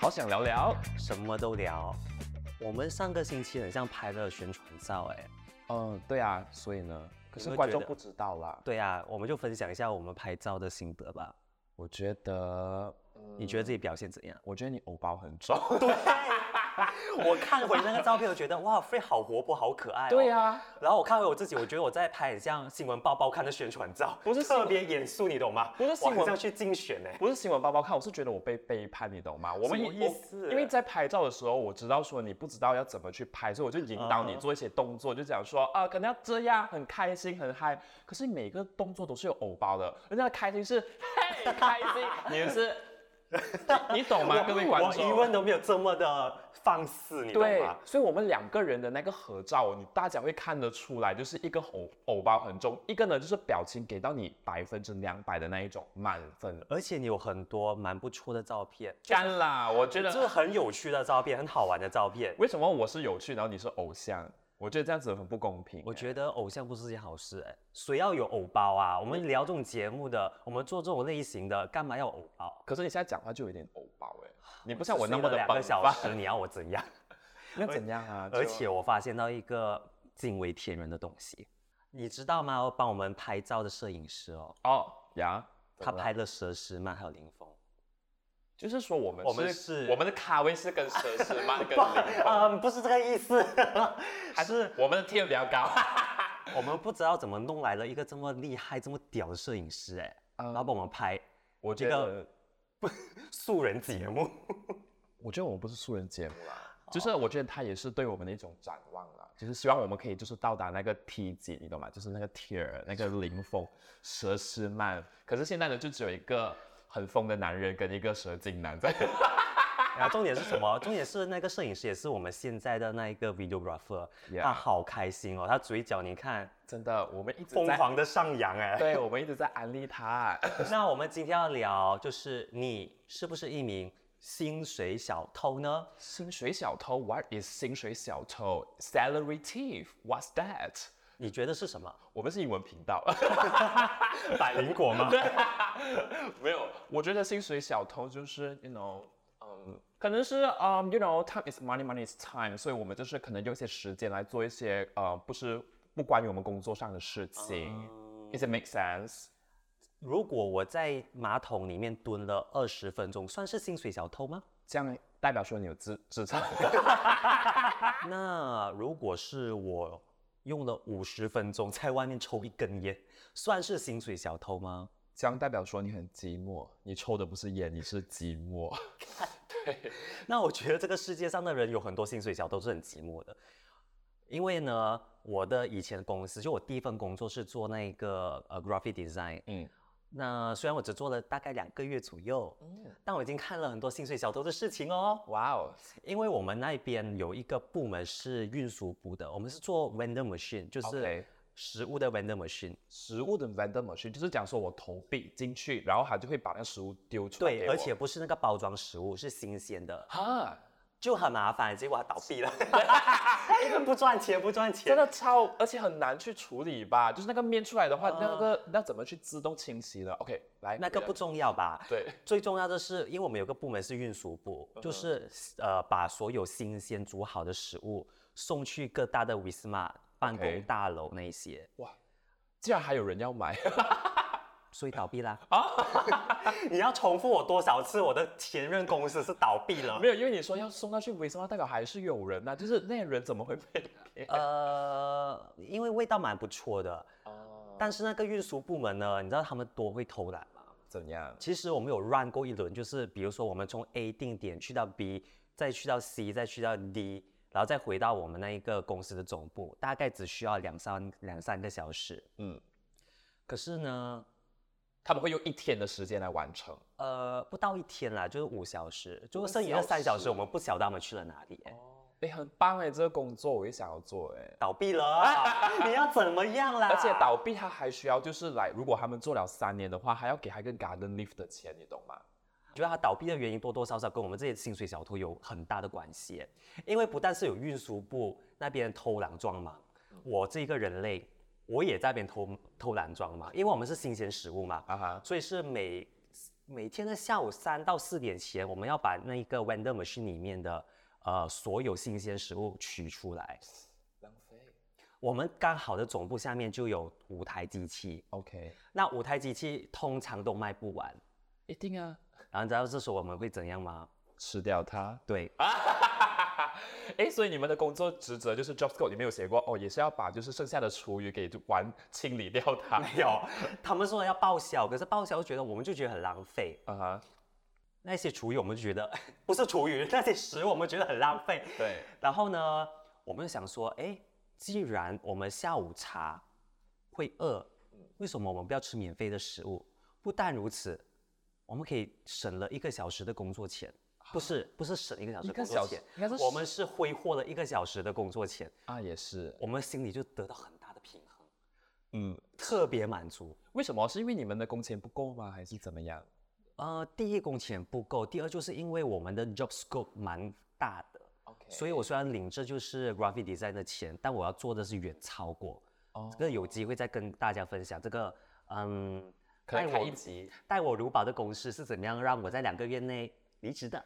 好想聊聊。什么都聊。我们上个星期很像拍了宣传照，哎，嗯，对啊，所以呢，可是观众不知道啦。对啊，我们就分享一下我们拍照的心得吧。我觉得，你觉得自己表现怎样？我觉得你偶包很重。我看回那个照片，我觉得哇，Free 好活泼，好可爱、哦。对啊，然后我看回我自己，我觉得我在拍很像新闻报报看的宣传照，不是特别严肃，你懂吗？不是新闻我很像去竞选呢、不是新闻包包看，我是觉得我被背叛，你懂吗？我们意思因为在拍照的时候，我知道说你不知道要怎么去拍，所以我就引导你嗯做一些动作，就讲说啊，可能要这样，很开心，很嗨。可是每个动作都是有偶包的，人家的开心是嘿开心，你的是，你懂吗？各位观众我众，疑问都没有这么的放肆，你懂对吗？，所以我们两个人的那个合照，你大家会看得出来，就是一个偶偶包很重，一个呢就是表情给到你百分之两百的那一种满分。而且你有很多蛮不错的照片，干啦，我觉得这是很有趣的照片，很好玩的照片。为什么我是有趣，然后你是偶像？我觉得这样子很不公平。我觉得偶像不是件好事哎、谁要有偶包啊？我们聊这种节目的，我们做这种类型的，干嘛要偶包？可是你现在讲话就有点偶包哎，你不像我那么的两。个小时，你要我怎样？那怎样啊？而且我发现到一个惊为天人的东西，你知道吗？帮我们拍照的摄影师哦，哦呀，他拍了佘诗曼还有林峰。就是说我们我们是我们的咖位是跟佘诗曼跟嗯，不是这个意思，还是我们的天比较高？我们不知道怎么弄来了一个这么厉害、这么屌的摄影师哎，嗯然后帮我们拍我觉这个得，素人节目。我觉得我们不是素人节目啦，就是我觉得他也是对我们的一种展望啦，就是希望我们可以就是到达那个梯级，你懂吗？就是那个 tier 那个林峰、佘诗曼。可是现在呢，就只有一个很疯的男人跟一个蛇精男在。然 后重点是什么？重点是那个摄影师也是我们现在的那一个 videographer，Yeah 他好开心哦，他嘴角你看真的，我们一直在，疯狂的上扬哎。对我们一直在安利他。那我们今天要聊就是你是不是一名薪水小偷呢？薪水小偷，What is 薪水小偷？Salary thief，What's that？你觉得是什么？我们是英文频道，百灵果吗？没有。我觉得薪水小偷就是，you know，嗯，可能是，嗯、y o u know，time is money，money is time，所以我们就是可能用一些时间来做一些，呃，不是不关于我们工作上的事情。Does it make sense？如果我在马桶里面蹲了二十分钟，算是薪水小偷吗？这样代表说你有资资产。那如果是我用了五十分钟在外面抽一根烟，算是薪水小偷吗？这样代表说你很寂寞，你抽的不是烟，你是寂寞。对那我觉得这个世界上的人有很多薪水小偷是很寂寞的，因为呢，我的以前的公司就我第一份工作是做那个呃 graphic design，嗯，那虽然我只做了大概两个月左右，但我已经看了很多薪水小偷的事情哦。哇哦，因为我们那边有一个部门是运输部的，我们是做 vendor machine，就是食物的 vendor machine。食物的 vendor machine 就是讲说我投币进去，然后他就会把那个食物丢出来对，而且不是那个包装食物，是新鲜的，哈，就很麻烦，结果它倒闭了，因为不赚钱，不赚钱真。的超，而且很难去处理吧？就是那个面出来的话，那个那怎么去自动清洗的？OK，来，那个不重要吧？对，最重要的是，因为我们有个部门是运输部，就是呃把所有新鲜煮好的食物送去各大的 Wisma 办公大楼那一些，哇，竟然还有人要买，所以倒闭啦。你要重复我多少次？我的前任公司是倒闭了。没有，因为你说要送到去维生素，代表还是有人呐、就是那些人怎么会被？呃，因为味道蛮不错的，哦，但是那个运输部门呢，你知道他们多会偷懒吗？怎样？其实我们有 run 过一轮，就是比如说我们从 A 定点去到 B，再去到 C，再去到 D，然后再回到我们那一个公司的总部，大概只需要两三两三个小时。嗯，可是呢，他们会用一天的时间来完成。呃，不到一天啦，就是五小时，就是剩余的三小小时时，我们不晓得他们去了哪里、哎哎，很棒哎，这个工作我也想要做哎。倒闭了，你要怎么样啦？而且倒闭，他还需要就是来，如果他们做了三年的话，还要给他一个 garden leave 的钱，你懂吗？我觉得他倒闭的原因多多少少跟我们这些薪水小偷有很大的关系，因为不但是有运输部那边偷懒装忙，我这个人类我也在那边偷偷懒装嘛，因为我们是新鲜食物嘛，啊哈，所以是每每天的下午三到四点前，我们要把那一个 vendor machine 里面的呃所有新鲜食物取出来。浪费。我们刚好的总部下面就有五台机器，OK，那五台机器通常都卖不完。一定啊，然后你知道这时候我们会怎样吗？吃掉它。对，哎，所以你们的工作职责就是 job scope 里面有写过哦，也是要把就是剩下的厨余给完清理掉它。没有，他们说要报销，可是报销觉得我们就觉得很浪费。啊哈，那些厨余我们就觉得 不是厨余，那些食物我们觉得很浪费。对，然后呢，我们就想说，哎，既然我们下午茶会饿，为什么我们不要吃免费的食物？不但如此，我们可以省了一个小时的工作钱。不是，不是省一个小时工作钱，应该是我们是挥霍了一个小时的工作钱，啊也是，我们心里就得到很大的平衡，嗯，特别满足。为什么？是因为你们的工钱不够吗？还是怎么样？呃，第一工钱不够，第二就是因为我们的 job scope 蛮大的 OK 所以我虽然领这就是 graphic design 的钱，但我要做的是远超过。哦这个有机会再跟大家分享。这个嗯，可以一集。待我如宝的公司是怎么样让我在两个月内离职的？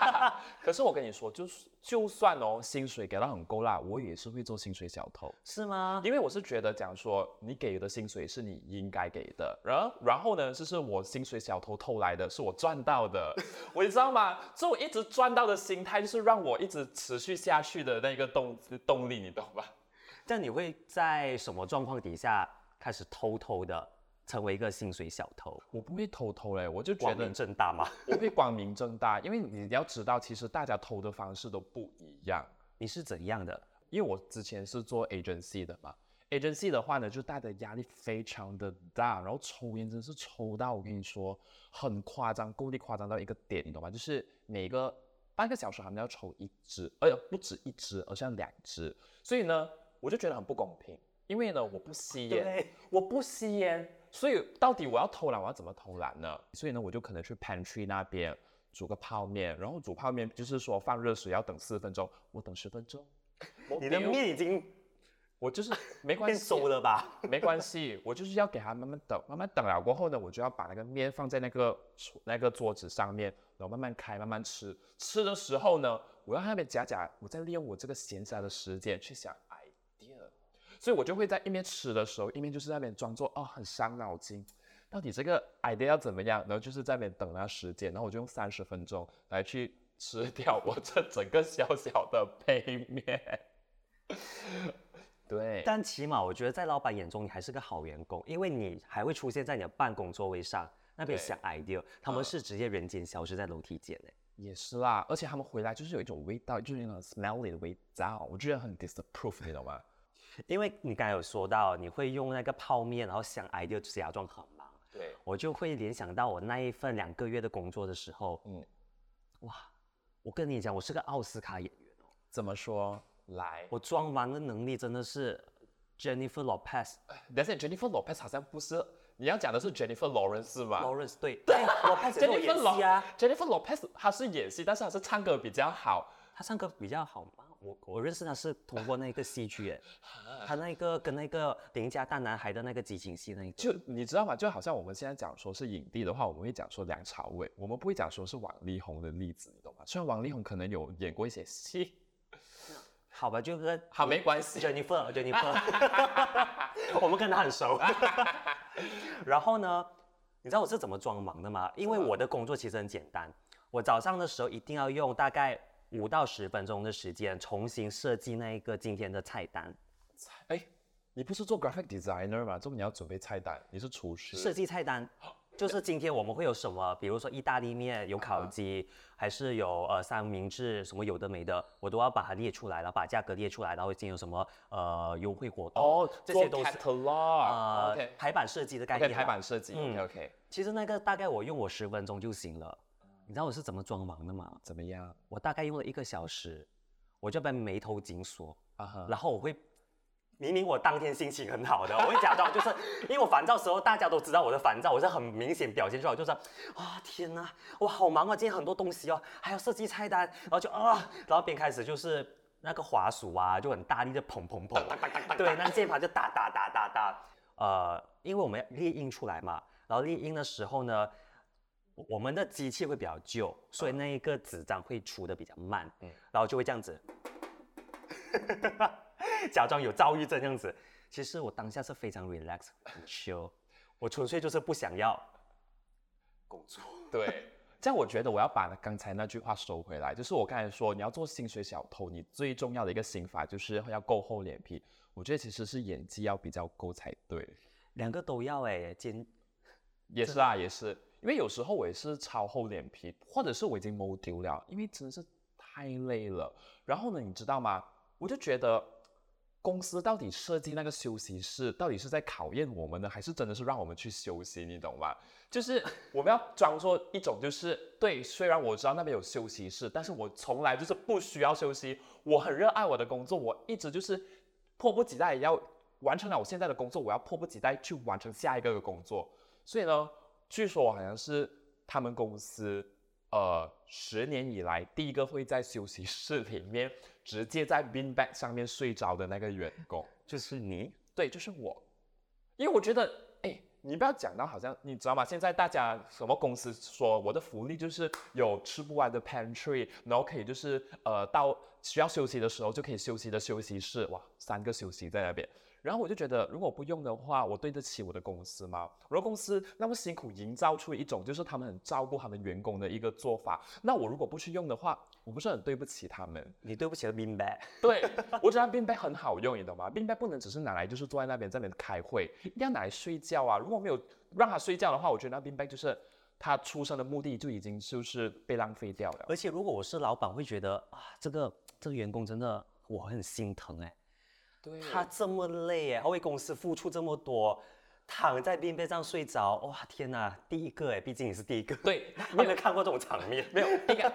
可是我跟你说，就是就算哦，薪水给到很够啦，我也是会做薪水小偷。是吗？因为我是觉得讲说，你给的薪水是你应该给的，然后然后呢，就是我薪水小偷偷来的，是我赚到的，我你知道吗？这我一直赚到的心态，就是让我一直持续下去的那个动动力，你懂吧？这样你会在什么状况底下开始偷偷的成为一个薪水小偷？我不会偷偷嘞，我就觉得光明正大嘛？我会光明正大，因为你要知道，其实大家偷的方式都不一样。你是怎样的？因为我之前是做 agency 的嘛，agency 的话呢，就大家的压力非常的大，然后抽烟真是抽到我跟你说很夸张，够力夸张到一个点，你懂吗？就是每个半个小时他们要抽一支，哎呦不止一支，而是要两支，所以呢，我就觉得很不公平，因为呢我不吸烟，我不吸烟，所以到底我要偷懒，我要怎么偷懒呢？所以呢，我就可能去 pantry 那边煮个泡面，然后煮泡面就是说放热水要等四分钟，我等十分钟。你的面已经我就是没关变系，熟了吧？没关系，我就是要给它慢慢等，慢慢等了过后呢，我就要把那个面放在那个那个桌子上面，然后慢慢开，慢慢吃。吃的时候呢，我要在那边夹夹，我在利用我这个闲暇的时间去想所以我就会在一边吃的时候，一边就是在那边装作哦很伤脑筋，到底这个 idea 要怎么样，然后就是在那边等那时间，然后我就用三十分钟来去吃 掉我这整个小小的杯面。对，但起码我觉得在老板眼中你还是个好员工，因为你还会出现在你的办公座位上那边对想 idea，他们嗯是直接人间消失在楼梯间诶。也是啦，而且他们回来就是有一种味道，就是那种 smelly 的味道，我觉得很 disapprove，你懂吗？因为你刚才有说到你会用那个泡面，然后想 idea 假装很忙，对，我就会联想到我那一份两个月的工作的时候，嗯嗯，哇，我跟你讲，我是个奥斯卡演员哦，怎么说？来，我装忙的能力真的是 Jennifer Lopez。但是 Jennifer Lopez 好像不是，你要讲的是 Jennifer Lawrence 是吗 Lawrence 对对，Lopez 也演 Jennifer 戏啊 Jennifer Lopez 她是演戏，但是她是唱歌比较好。他唱歌比较好吗？我我认识他是通过那个戏剧，哎，他那个跟那个邻家大男孩的那个激情戏那个，就你知道吗？就好像我们现在讲说是影帝的话，我们会讲说梁朝伟，我们不会讲说是王力宏的例子，你懂吗？虽然王力宏可能有演过一些戏，好吧，就跟好没关系。Jennifer Jennifer，我们跟他很熟。然后呢，你知道我是怎么装忙的吗？因为我的工作其实很简单，我早上的时候一定要用大概五到十分钟的时间重新设计那一个今天的菜单。哎，你不是做 graphic designer 吗？这么你要准备菜单，你是厨师。设计菜单，就是今天我们会有什么，比如说意大利面有烤鸡，还是有呃三明治，什么有的没的，我都要把它列出来，然后把价格列出来，然后今天有什么呃优惠活动，哦，这些都是 OK 排版设计的概念啊。排版设计。OK，其实那个大概我用我十分钟就行了。你知道我是怎么装忙的吗？怎么样？我大概用了一个小时，我就被眉头紧锁，啊哈。然后我会。明明我当天心情很好的，我会假装就是因为我烦躁的时候，大家都知道我的烦躁，我是很明显表现出来，就是啊天哪，我好忙啊，今天很多东西哦，还要设计菜单，然后就啊，然后边开始就是那个滑鼠啊就很大力的砰砰砰，对，那个键盘就哒哒哒哒哒。呃，因为我们要列印出来嘛，然后列印的时候呢，我们的机器会比较旧，所以那一个纸张会出的比较慢，嗯，然后就会这样子，假装有躁郁症这样子。其实我当下是非常 relax 很 chill，我纯粹就是不想要工作。对，这样我觉得我要把刚才那句话收回来，就是我刚才说你要做薪水小偷，你最重要的一个心法就是要够厚脸皮。我觉得其实是演技要比较够才对，两个都要哎，兼也是啊，也是，因为有时候我也是超厚脸皮，或者是我已经摸丢了，因为真的是太累了。然后呢，你知道吗？我就觉得公司到底设计那个休息室，到底是在考验我们呢，还是真的是让我们去休息？你懂吗？就是我们要装作一种就是对，虽然我知道那边有休息室，但是我从来就是不需要休息，我很热爱我的工作，我一直就是。迫不及待要完成了我现在的工作，我要迫不及待去完成下一个的工作。所以呢，据说好像是他们公司呃十年以来第一个会在休息室里面直接在 bin bag 上面睡着的那个员工，就是你？对，就是我。因为我觉得，哎，你不要讲到好像你知道吗？现在大家什么公司说我的福利就是有吃不完的 pantry，然后可以就是呃到。需要休息的时候就可以休息的休息室，哇，三个休息在那边。然后我就觉得，如果不用的话，我对得起我的公司吗？我的公司那么辛苦营造出一种就是他们很照顾他们员工的一个做法，那我如果不去用的话，我不是很对不起他们？你对不起了 Bean Bag。对我觉得 Bean Bag 很好用，你懂吗？Bean Bag 不能只是拿来就是坐在那边在那边开会，一定要拿来睡觉啊！如果没有让他睡觉的话，我觉得那 Bean Bag 就是他出生的目的就已经就是被浪费掉了。而且如果我是老板，会觉得啊，这个。这个员工真的我很心疼哎，对，他这么累哎，他为公司付出这么多，躺在冰被上睡着，哇天哪，第一个哎，毕竟你是第一个，对，没有看过这种场面，没有，应该，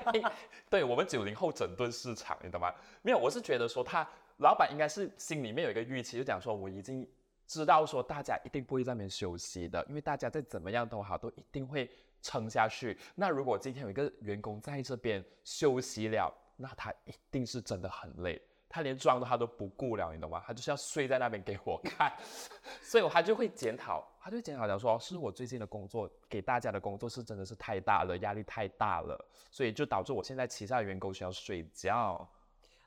对我们九零后整顿市场，你懂吗？没有，我是觉得说他老板应该是心里面有一个预期，就讲说我已经知道说大家一定不会在那边休息的，因为大家再怎么样都好，都一定会撑下去。那如果今天有一个员工在这边休息了，那他一定是真的很累，他连妆都他都不顾了，你懂吗？他就是要睡在那边给我看，所以我他就会检讨，他就检讨讲说，是我最近的工作给大家的工作是真的是太大了，压力太大了，所以就导致我现在旗下的员工需要睡觉。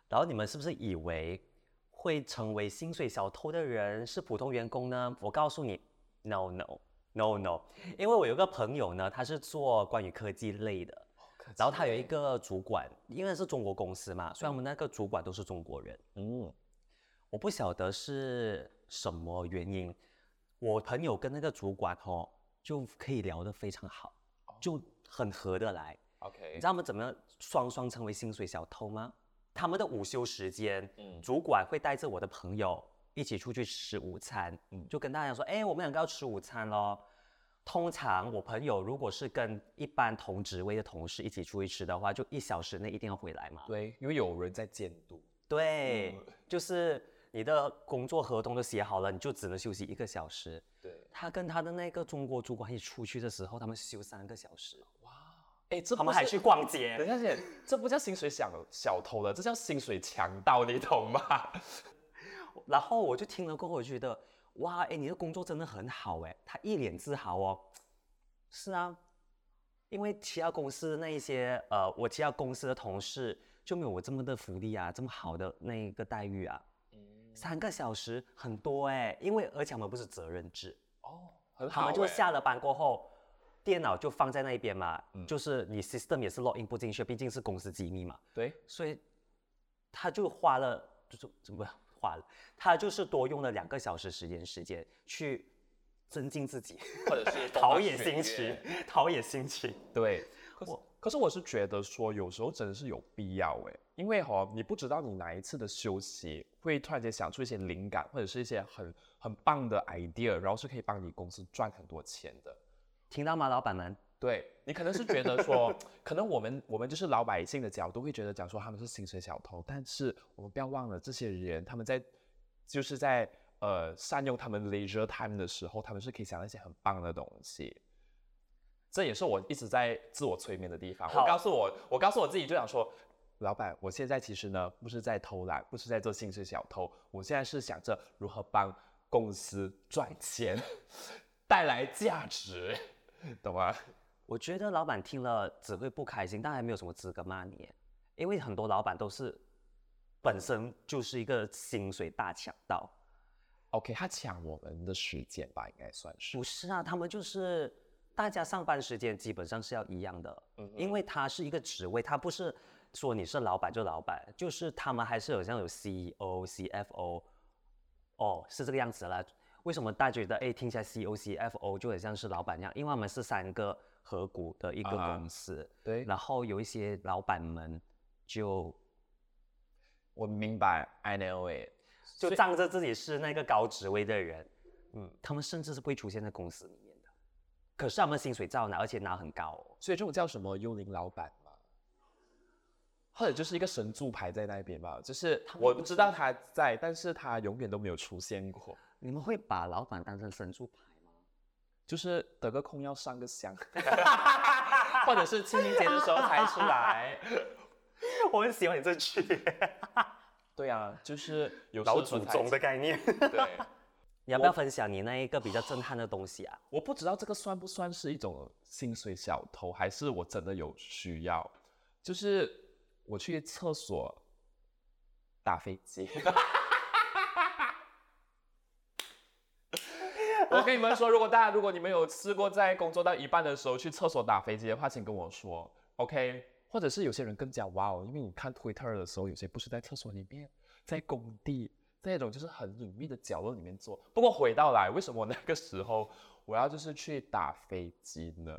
然后你们是不是以为会成为薪水小偷的人是普通员工呢？我告诉你，no no no no，因为我有个朋友呢，他是做关于科技类的。然后他有一个主管，因为是中国公司嘛，所以我们那个主管都是中国人。嗯，我不晓得是什么原因，我朋友跟那个主管哦就可以聊得非常好，就很合得来。OK，你知道我们怎么样双双成为薪水小偷吗？他们的午休时间，主管会带着我的朋友一起出去吃午餐，就跟大家说，哎，我们两个要吃午餐喽。通常我朋友如果是跟一般同职位的同事一起出去吃的话，就一小时内一定要回来嘛。对，因为有人在监督。对，就是你的工作合同都写好了，你就只能休息一个小时。对。他跟他的那个中国主管一起出去的时候，他们休三个小时。哇，哎，这他们还去逛街。等一下姐，这不叫薪水小小偷了，这叫薪水强盗，你懂吗？然后我就听了过后，我觉得。哇，哎，你的工作真的很好哎，他一脸自豪哦。是啊，因为其他公司的那一些，呃，我其他公司的同事就没有我这么的福利啊，这么好的那一个待遇啊。嗯。三个小时很多哎，因为而且我们不是责任制哦，很好。他们就下了班过后，电脑就放在那边嘛，就是你 system 也是 login 不进去，毕竟是公司机密嘛。对。所以他就花了，就是怎么？化了，他就是多用了两个小时时间时间去增进自己，或者是 陶冶心情，陶冶心情。对，我可是我是觉得说有时候真的是有必要诶，因为哈你不知道你哪一次的休息会突然间想出一些灵感，或者是一些很很棒的 idea，然后是可以帮你公司赚很多钱的。听到吗，老板们？对你可能是觉得说，可能我们我们就是老百姓的角度会觉得讲说他们是薪水小偷，但是我们不要忘了这些人他们在就是在呃善用他们 leisure time 的时候，他们是可以想到一些很棒的东西。这也是我一直在自我催眠的地方。我告诉我，我告诉我自己就想说，老板，我现在其实呢不是在偷懒，不是在做薪水小偷，我现在是想着如何帮公司赚钱，带来价值，懂吗？我觉得老板听了只会不开心，但还没有什么资格骂你，因为很多老板都是本身就是一个薪水大抢盗。OK，他抢我们的时间吧，应该算是。不是啊，他们就是大家上班时间基本上是要一样的，嗯因为他是一个职位，他不是说你是老板就老板，就是他们还是有像有 CEO、CFO，哦，是这个样子啦。为什么大家觉得哎听起来 CEO、CFO 就很像是老板一样？因为我们是三个合股的一个啊公司，对，然后有一些老板们就我明白，I know it。就仗着自己是那个高职位的人，嗯，他们甚至是不会出现在公司里面的，可是他们薪水照拿，而且拿很高哦。所以这种叫什么幽灵老板嘛，或者就是一个神助牌在那边吧，就是我不知道他在，但是他永远都没有出现过，你们会把老板当成神助牌吗？就是得个空要上个香，或者是清明节的时候才出来。我很喜欢你这句 对啊，就是有老祖宗的概念。对，你要不要分享你那一个比较震撼的东西啊？我不知道这个算不算是一种薪水小偷，还是我真的有需要。就是我去厕所打飞机。我跟你们说，如果大家如果你们有试过在工作到一半的时候去厕所打飞机的话，请跟我说，OK？或者是有些人更加哇哦，因为你看 Twitter 的时候，有些不是在厕所里面，在工地，在那种就是很隐秘的角落里面做。不过回到来，为什么我那个时候我要就是去打飞机呢？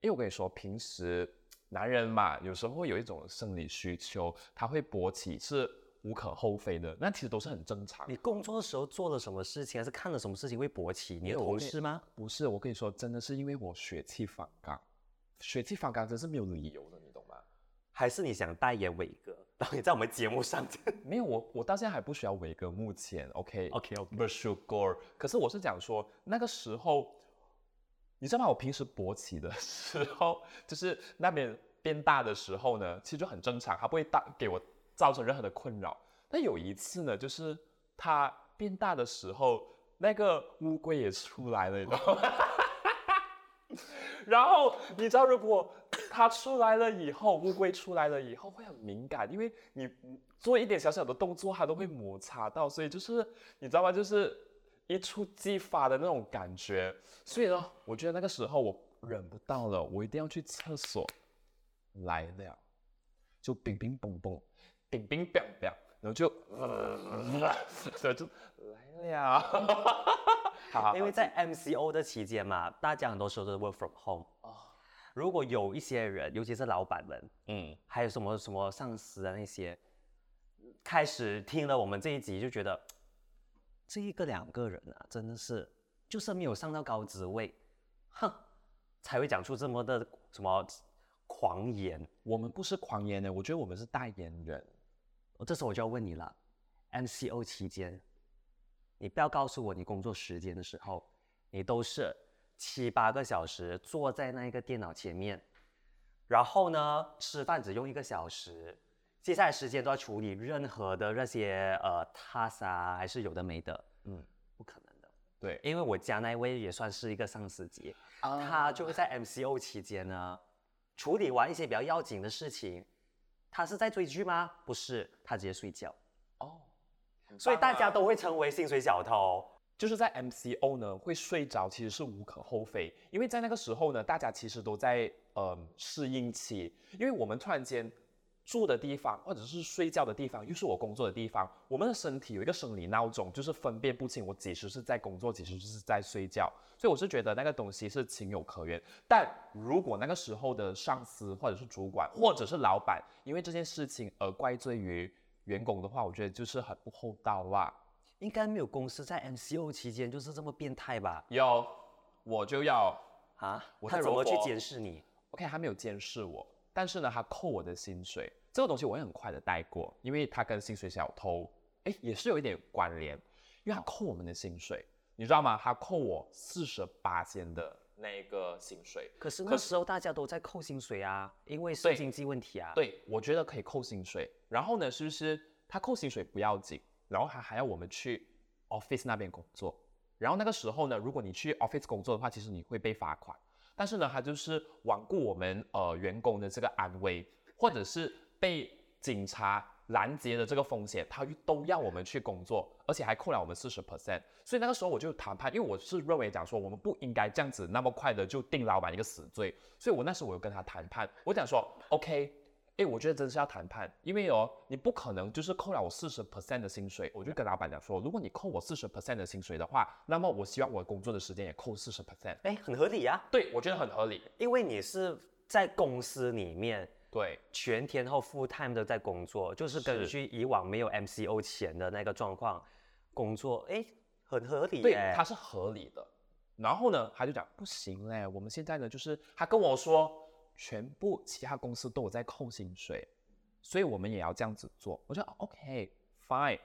因为我跟你说，平时男人嘛，有时候会有一种生理需求，他会勃起是无可厚非的，那其实都是很正常。你工作的时候做了什么事情，还是看了什么事情会勃起？你的同事吗？不是，我跟你说，真的是因为我血气方刚，血气方刚真是没有理由的，你懂吗？还是你想代言伟哥，然后你在我们节目上 没有，我我到现在还不需要伟哥，目前 OK OK OK，不是 gore，可是我是讲说那个时候，你知道吗？我平时勃起的 时候，就是那边变大的时候呢，其实就很正常，它不会大给我造成任何的困扰。但有一次呢，就是它变大的时候，那个乌龟也出来了，你知道吗？然后你知道，如果它出来了以后，乌龟出来了以后会很敏感，因为你做一点小小的动作，它都会摩擦到，所以就是你知道吗？就是一触即发的那种感觉。所以呢，我觉得那个时候我忍不到了，我一定要去厕所。来了，就冰冰嘣嘣，冰冰冰冰，然后就，对，就来了。好好，因为在 MCO 的期间嘛，大家很多时候都是 work from home。如果有一些人，尤其是老板们，嗯，还有什么什么上司啊那些，开始听了我们这一集就觉得，这一个两个人啊，真的是就是没有上到高职位，哼，才会讲出这么的什么狂言。我们不是狂言的，我觉得我们是代言人。这时候我就要问你了，MCO 期间，你不要告诉我你工作时间的时候，你都是七八个小时坐在那个电脑前面，然后呢吃饭只用一个小时，接下来时间都要处理任何的那些呃 task 啊，还是有的没的，嗯，不可能的。对，因为我家那位也算是一个上司级，啊他就会在 MCO 期间呢，处理完一些比较要紧的事情。他是在追剧吗？不是，他直接睡觉。哦，所以大家都会成为薪水小偷。就是在 MCO 呢会睡着，其实是无可厚非，因为在那个时候呢，大家其实都在呃适应期，因为我们突然间住的地方或者是睡觉的地方，又是我工作的地方，我们的身体有一个生理闹钟，就是分辨不清我几时是在工作，几时是在睡觉，所以我是觉得那个东西是情有可原。但如果那个时候的上司或者是主管或者是老板因为这件事情而怪罪于员工的话，我觉得就是很不厚道啦。应该没有公司在 MCO 期间就是这么变态吧？有，我就要啊，我他怎么去监视你？OK，他没有监视我，但是呢，他扣我的薪水，这个东西我也很快的带过，因为他跟薪水小偷，哎，也是有一点关联，因为他扣我们的薪水，你知道吗？他扣我四十八千的那个薪水。可是那时候大家都在扣薪水啊，因为是经济问题啊。对，我觉得可以扣薪水。然后呢，是不是他扣薪水不要紧，然后他还要我们去 office 那边工作。然后那个时候呢，如果你去 office 工作的话，其实你会被罚款。但是呢，他就是罔顾我们呃员工的这个安危，或者是被警察拦截的这个风险，他都要我们去工作，而且还扣了我们四十 percent。所以那个时候我就谈判，因为我是认为讲说我们不应该这样子那么快的就定老板一个死罪。所以我那时候我就跟他谈判，我讲说 OK。哎，我觉得真是要谈判，因为哦，你不可能就是扣了我四十 percent 的薪水，我就跟老板讲说，如果你扣我四十 percent 的薪水的话，那么我希望我工作的时间也扣四十 percent。哎，很合理啊。对，我觉得很合理，因为你是在公司里面，对，全天候 full time 的在工作，就是根据以往没有 MCO 前的那个状况工作，哎，很合理。对，它是合理的。然后呢，他就讲不行嘞，我们现在呢，就是他跟我说。全部其他公司都有在扣薪水，所以我们也要这样子做。我说 OK fine，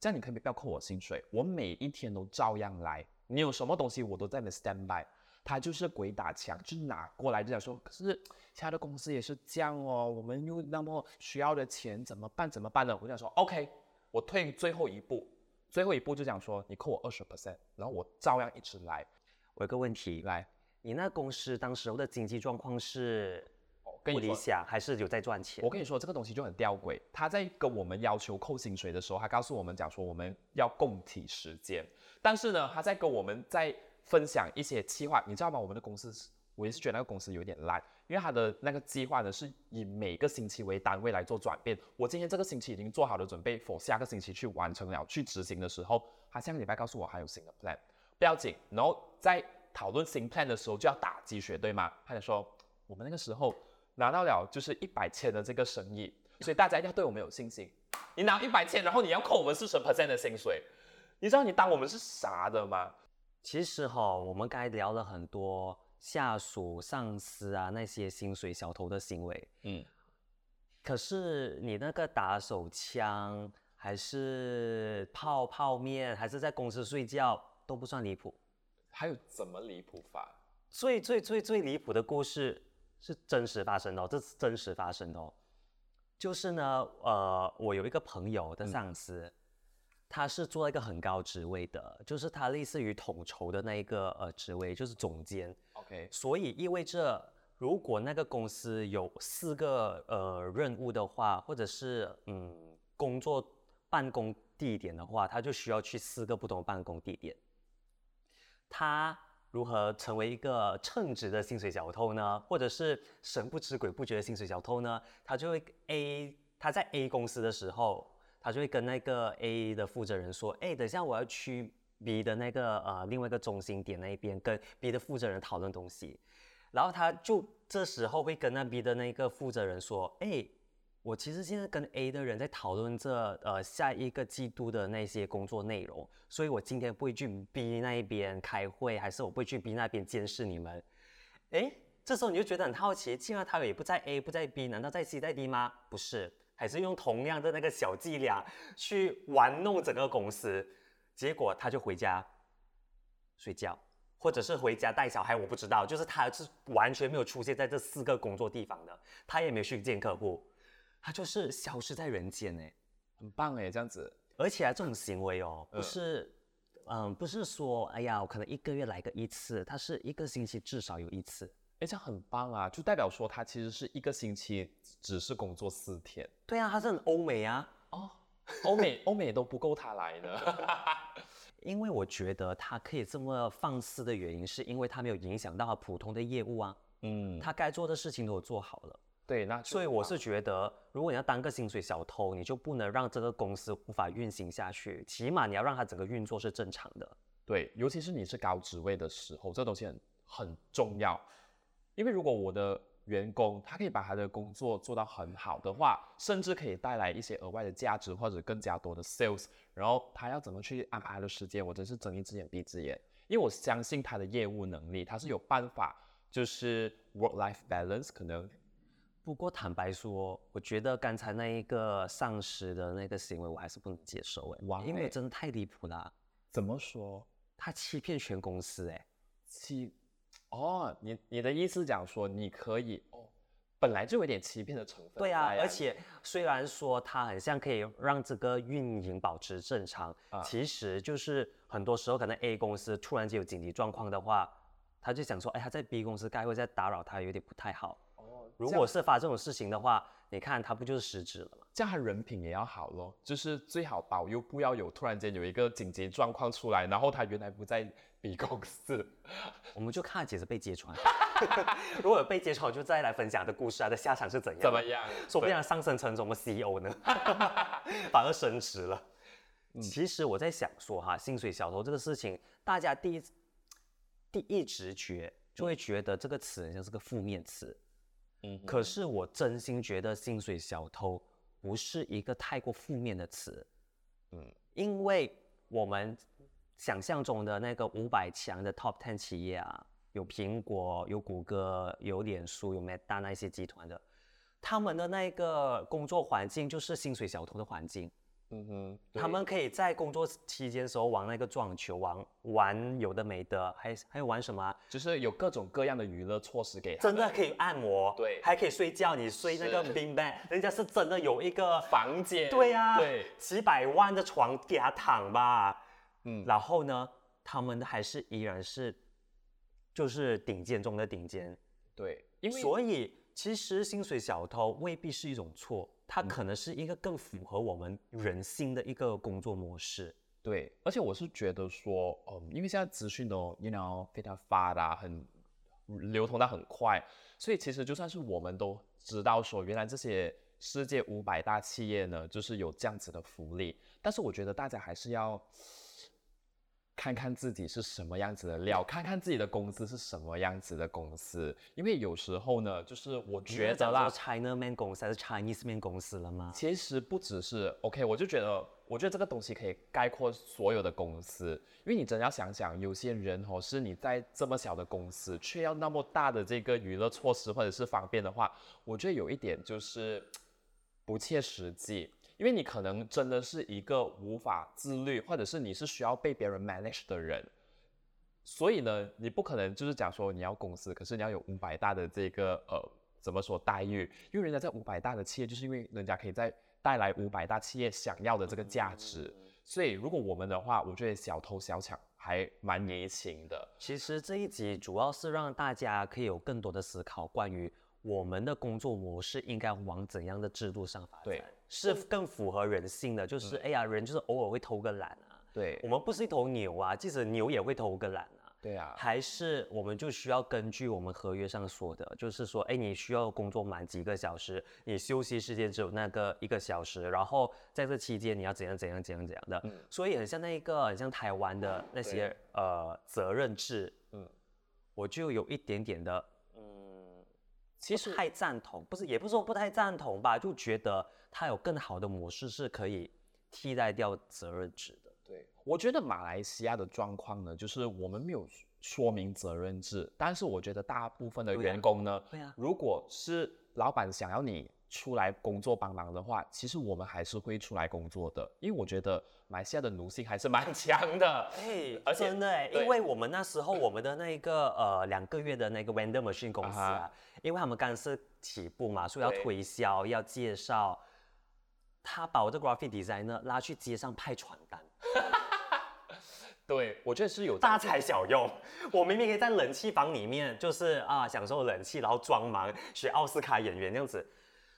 这样你可以不要扣我薪水，我每一天都照样来。你有什么东西我都在那 stand by。他就是鬼打墙，就拿过来就想说，可是其他的公司也是这样哦，我们又那么需要的钱怎么办？怎么办呢？我想说 OK，我退最后一步，最后一步就讲说你扣我二十 percent，然后我照样一直来。我有个问题来。你那公司当时候的经济状况是不理想，还是有在赚钱？我跟你说，这个东西就很吊诡。他在跟我们要求扣薪水的时候，他告诉我们讲说我们要共体时间，但是呢，他在跟我们在分享一些计划。你知道吗？我们的公司，我也是觉得那个公司有点烂，因为他的那个计划呢是以每个星期为单位来做转变。我今天这个星期已经做好了准备，for 下个星期去完成了去执行的时候，他下个礼拜告诉我还有新的 plan，不要紧。然后在讨论新 plan 的时候就要打鸡血，对吗？他就说我们那个时候拿到了就是一百千的这个生意，所以大家一定要对我们有信心。你拿一百千，然后你要扣我们四十 percent 的薪水，你知道你当我们是啥的吗？其实哈，我们刚才聊了很多下属、上司啊那些薪水小偷的行为，嗯，可是你那个打手枪，还是泡泡面，还是在公司睡觉，都不算离谱。还有怎么离谱法？最最最最离谱的故事是真实发生的，哦这是真实发生的。哦。就是呢，呃，我有一个朋友的上司，他是做一个很高职位的，就是他类似于统筹的那一个呃职位，就是总监。OK，所以意味着，如果那个公司有四个呃任务的话，或者是嗯工作办公地点的话，他就需要去四个不同办公地点。他如何成为一个称职的薪水小偷呢？或者是神不知鬼不觉的薪水小偷呢？他就会 A 他在 A 公司的时候，他就会跟那个 A 的负责人说：“哎，等一下我要去 B 的那个呃另外一个中心点那边跟 B 的负责人讨论东西。”然后他就这时候会跟那 B 的那个负责人说：“哎。”我其实现在跟 A 的人在讨论这呃下一个季度的那些工作内容，所以我今天不会去 B 那一边开会，还是我不会去 B 那边监视你们。哎，这时候你就觉得很好奇，既然他也不在 A 不在 B，难道在 C 在 D 吗？不是，还是用同样的那个小伎俩去玩弄整个公司，结果他就回家睡觉，或者是回家带小孩，我不知道，就是他是完全没有出现在这四个工作地方的，他也没有去见客户。他就是消失在人间哎，很棒哎，这样子。而且啊，这种行为哦，不是，嗯，不是说，哎呀，我可能一个月来个一次，他是一个星期至少有一次。哎，这样很棒啊，就代表说他其实是一个星期只是工作四天。对啊，他是很欧美啊。哦，欧美欧美都不够他来的。因为我觉得他可以这么放肆的原因，是因为他没有影响到他普通的业务啊。嗯，他该做的事情都做好了。对，那所以我是觉得，如果你要当个薪水小偷，你就不能让这个公司无法运行下去，起码你要让它整个运作是正常的。对，尤其是你是高职位的时候，这东西很很重要。因为如果我的员工他可以把他的工作做到很好的话，甚至可以带来一些额外的价值或者更加多的 sales，然后他要怎么去安排他的时间，我真是睁一只眼闭一只眼。因为我相信他的业务能力，他是有办法，就是 work life balance 可能。不过坦白说，我觉得刚才那一个丧尸的那个行为，我还是不能接受哎，因为真的太离谱了。怎么说？他欺骗全公司哎，欺哦，你你的意思讲说你可以哦，本来就有点欺骗的成分。对啊，而且虽然说他很像可以让这个运营保持正常，其实就是很多时候可能 A 公司突然间有紧急状况的话，他就想说，哎，他在 B 公司开会，在打扰他，有点不太好。哦，如果是发这种事情的话。你看他不就是失职了吗？这样他人品也要好咯，就是最好保佑不要有突然间有一个紧急状况出来，然后他原来不在 B 公司，我们就看姐姐被揭穿。如果有被揭穿，我就再来分享的故事啊，的下场是怎样？怎么样？说不定上升成什么 CEO 呢？反而升职了。其实我在想说哈，薪水小偷这个事情，大家第一第一直觉就会觉得这个词好像是个负面词。嗯，可是我真心觉得薪水小偷不是一个太过负面的词，嗯，因为我们想象中的那个五百强的 top ten 企业啊，有苹果、有谷歌、有脸书、有 Meta 那些集团的，他们的那个工作环境就是薪水小偷的环境。嗯哼，他们可以在工作期间的时候玩那个撞球，玩玩有的没的，还还有玩什么？就是有各种各样的娱乐措施给他。真的可以按摩，对，还可以睡觉。你睡那个 bean bed，人家是真的有一个房间。对呀，对，几百万的床给他躺吧。嗯，然后呢，他们还是依然是，就是顶尖中的顶尖。对，因为所以其实薪水小偷未必是一种错。它可能是一个更符合我们人心的一个工作模式，对。而且我是觉得说，嗯，因为现在资讯都，you know，非常发达，很流通的很快，所以其实就算是我们都知道说，原来这些世界五百大企业呢，就是有这样子的福利，但是我觉得大家还是要。看看自己是什么样子的料，看看自己的公司是什么样子的公司，因为有时候呢，就是我觉得啦，China Man 公司还是 Chinese Man 公司了吗？其实不只是 OK，我就觉得，我觉得这个东西可以概括所有的公司，因为你真要想想，有些人哦，是你在这么小的公司，却要那么大的这个娱乐措施或者是方便的话，我觉得有一点就是不切实际。因为你可能真的是一个无法自律，或者是你是需要被别人 manage 的人，所以呢，你不可能就是讲说你要公司，可是你要有五百大的这个呃怎么说待遇？因为人家在五百大的企业，就是因为人家可以在带来五百大企业想要的这个价值。所以如果我们的话，我觉得小偷小抢还蛮年轻的。其实这一集主要是让大家可以有更多的思考，关于我们的工作模式应该往怎样的制度上发展。是更符合人性的，就是哎呀，人就是偶尔会偷个懒啊。对，我们不是一头牛啊，即使牛也会偷个懒啊。对啊，还是我们就需要根据我们合约上说的，就是说，哎，你需要工作满几个小时，你休息时间只有那个一个小时，然后在这期间你要怎样怎样怎样怎样的。嗯。所以很像那一个，很像台湾的那些呃责任制。嗯。我就有一点点的，嗯，其实太赞同，不是，也不是说不太赞同吧，就觉得。它有更好的模式是可以替代掉责任制的。对，我觉得马来西亚的状况呢，就是我们没有说明责任制，但是我觉得大部分的员工呢，对啊，如果是老板想要你出来工作帮忙的话，其实我们还是会出来工作的，因为我觉得马来西亚的奴性还是蛮强的。哎，真的哎，因为我们那时候我们的那个呃两个月的那个 vendor machine 公司啊，因为他们刚是起步嘛，所以要推销要介绍。他把我的 graphic designer 拉去街上派传单，对我觉得是有大材小用。我明明可以在冷气房里面，就是啊享受冷气，然后装忙学奥斯卡演员这样子。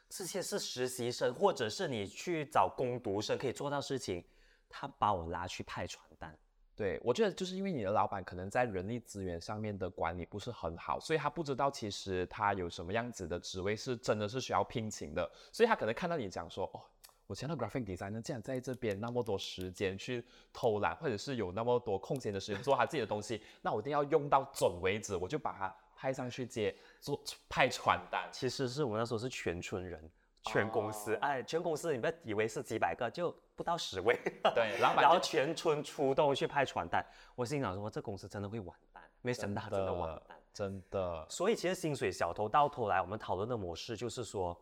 这些是实习生，或者是你去找攻读生可以做到事情。他把我拉去派传单，对我觉得就是因为你的老板可能在人力资源上面的管理不是很好，所以他不知道其实他有什么样子的职位是真的是需要聘请的，所以他可能看到你讲说哦。我前的 graphic designer 竟然在这边那么多时间去偷懒，或者是有那么多空闲的时间做他自己的东西，那我一定要用到准为止，我就把他派上去接做派传单。其实是我那时候是全村人，全公司，哎，全公司你不要以为是几百个，就不到十位。对，然后全村出动去派传单，我心想说这公司真的会完蛋，没想到真的完蛋，真的。所以其实薪水小偷到头来，我们讨论的模式就是说，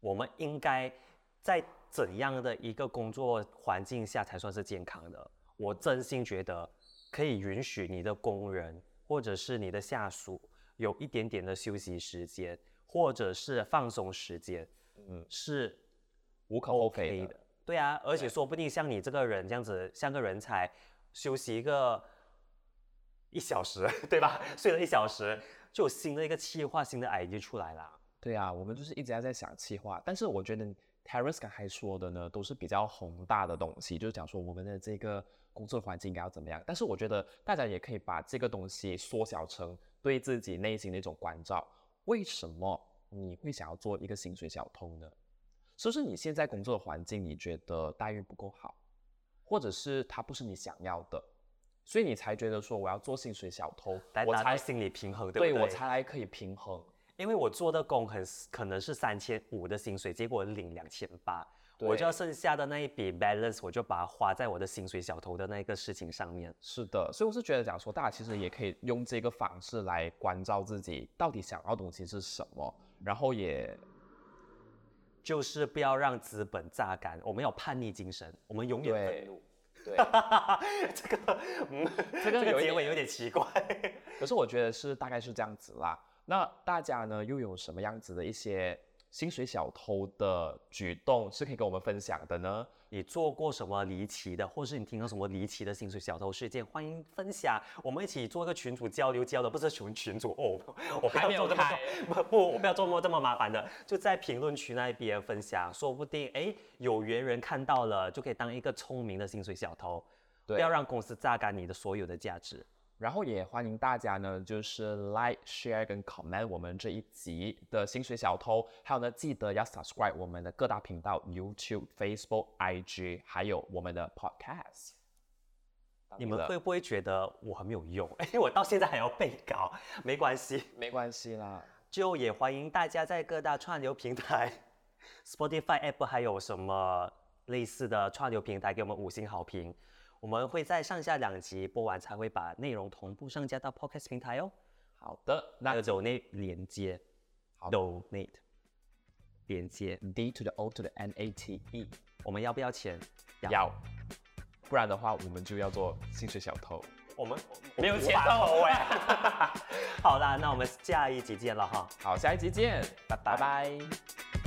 我们应该在。怎样的一个工作环境下才算是健康的？我真心觉得可以允许你的工人或者是你的下属有一点点的休息时间，或者是放松时间，嗯，是无可厚 OK 非的。对啊，而且说不定像你这个人这样子，像个人才，休息一个一小时，对吧？睡了一小时，就有新的一个计划、新的 idea 出来啦。对啊，我们就是一直在想企划，但是我觉得 Terence 刚才说的呢，都是比较宏大的东西，就是讲说我们的这个工作环境应该要怎么样。但是我觉得大家也可以把这个东西缩小成对自己内心的一种关照。为什么你会想要做一个薪水小偷呢？是不是你现在工作的环境你觉得待遇不够好，或者是它不是你想要的，所以你才觉得说我要做薪水小偷，来我才心理平衡，对不对？对我才来可以平衡。因为我做的工很可能是三千五的薪水，结果领两千八，我就要剩下的那一笔 balance，我就把它花在我的薪水小偷的那个事情上面。是的，所以我是觉得讲说，大家其实也可以用这个方式来关照自己到底想要的东西是什么，然后也就是不要让资本榨干，我们有叛逆精神，我们永远对愤怒。对。这个，嗯，这个有一点这个结尾有点奇怪。可是我觉得是大概是这样子啦。那大家呢又有什么样子的一些薪水小偷的举动是可以跟我们分享的呢？你做过什么离奇的，或是你听到什么离奇的薪水小偷事件，欢迎分享，我们一起做一个群主交流交流，不是群群主哦，我不要做这么不不，我不要做这么麻烦的，就在评论区那边分享，说不定哎有缘人看到了，就可以当一个聪明的薪水小偷，不要让公司榨干你的所有的价值。然后也欢迎大家呢，就是 like、share 跟 comment 我们这一集的薪水小偷，还有呢，记得要 subscribe 我们的各大频道 YouTube、Facebook、IG，还有我们的 podcast。你们的会不会觉得我很没有用？哎，我到现在还要背稿，没关系。没关系啦，就也欢迎大家在各大串流平台，Spotify app 还有什么类似的串流平台给我们五星好评。我们会在上下两集播完才会把内容同步上架到 Podcast 平台哦。好的，那还有 donate 连接好，donate 连接，D to the O to the N A T E 我们要不要钱？要，不然的话我们就要做薪水小偷。我们没有钱到偷哎。好啦，那我们下一集见了哈。好，下一集见，拜拜拜拜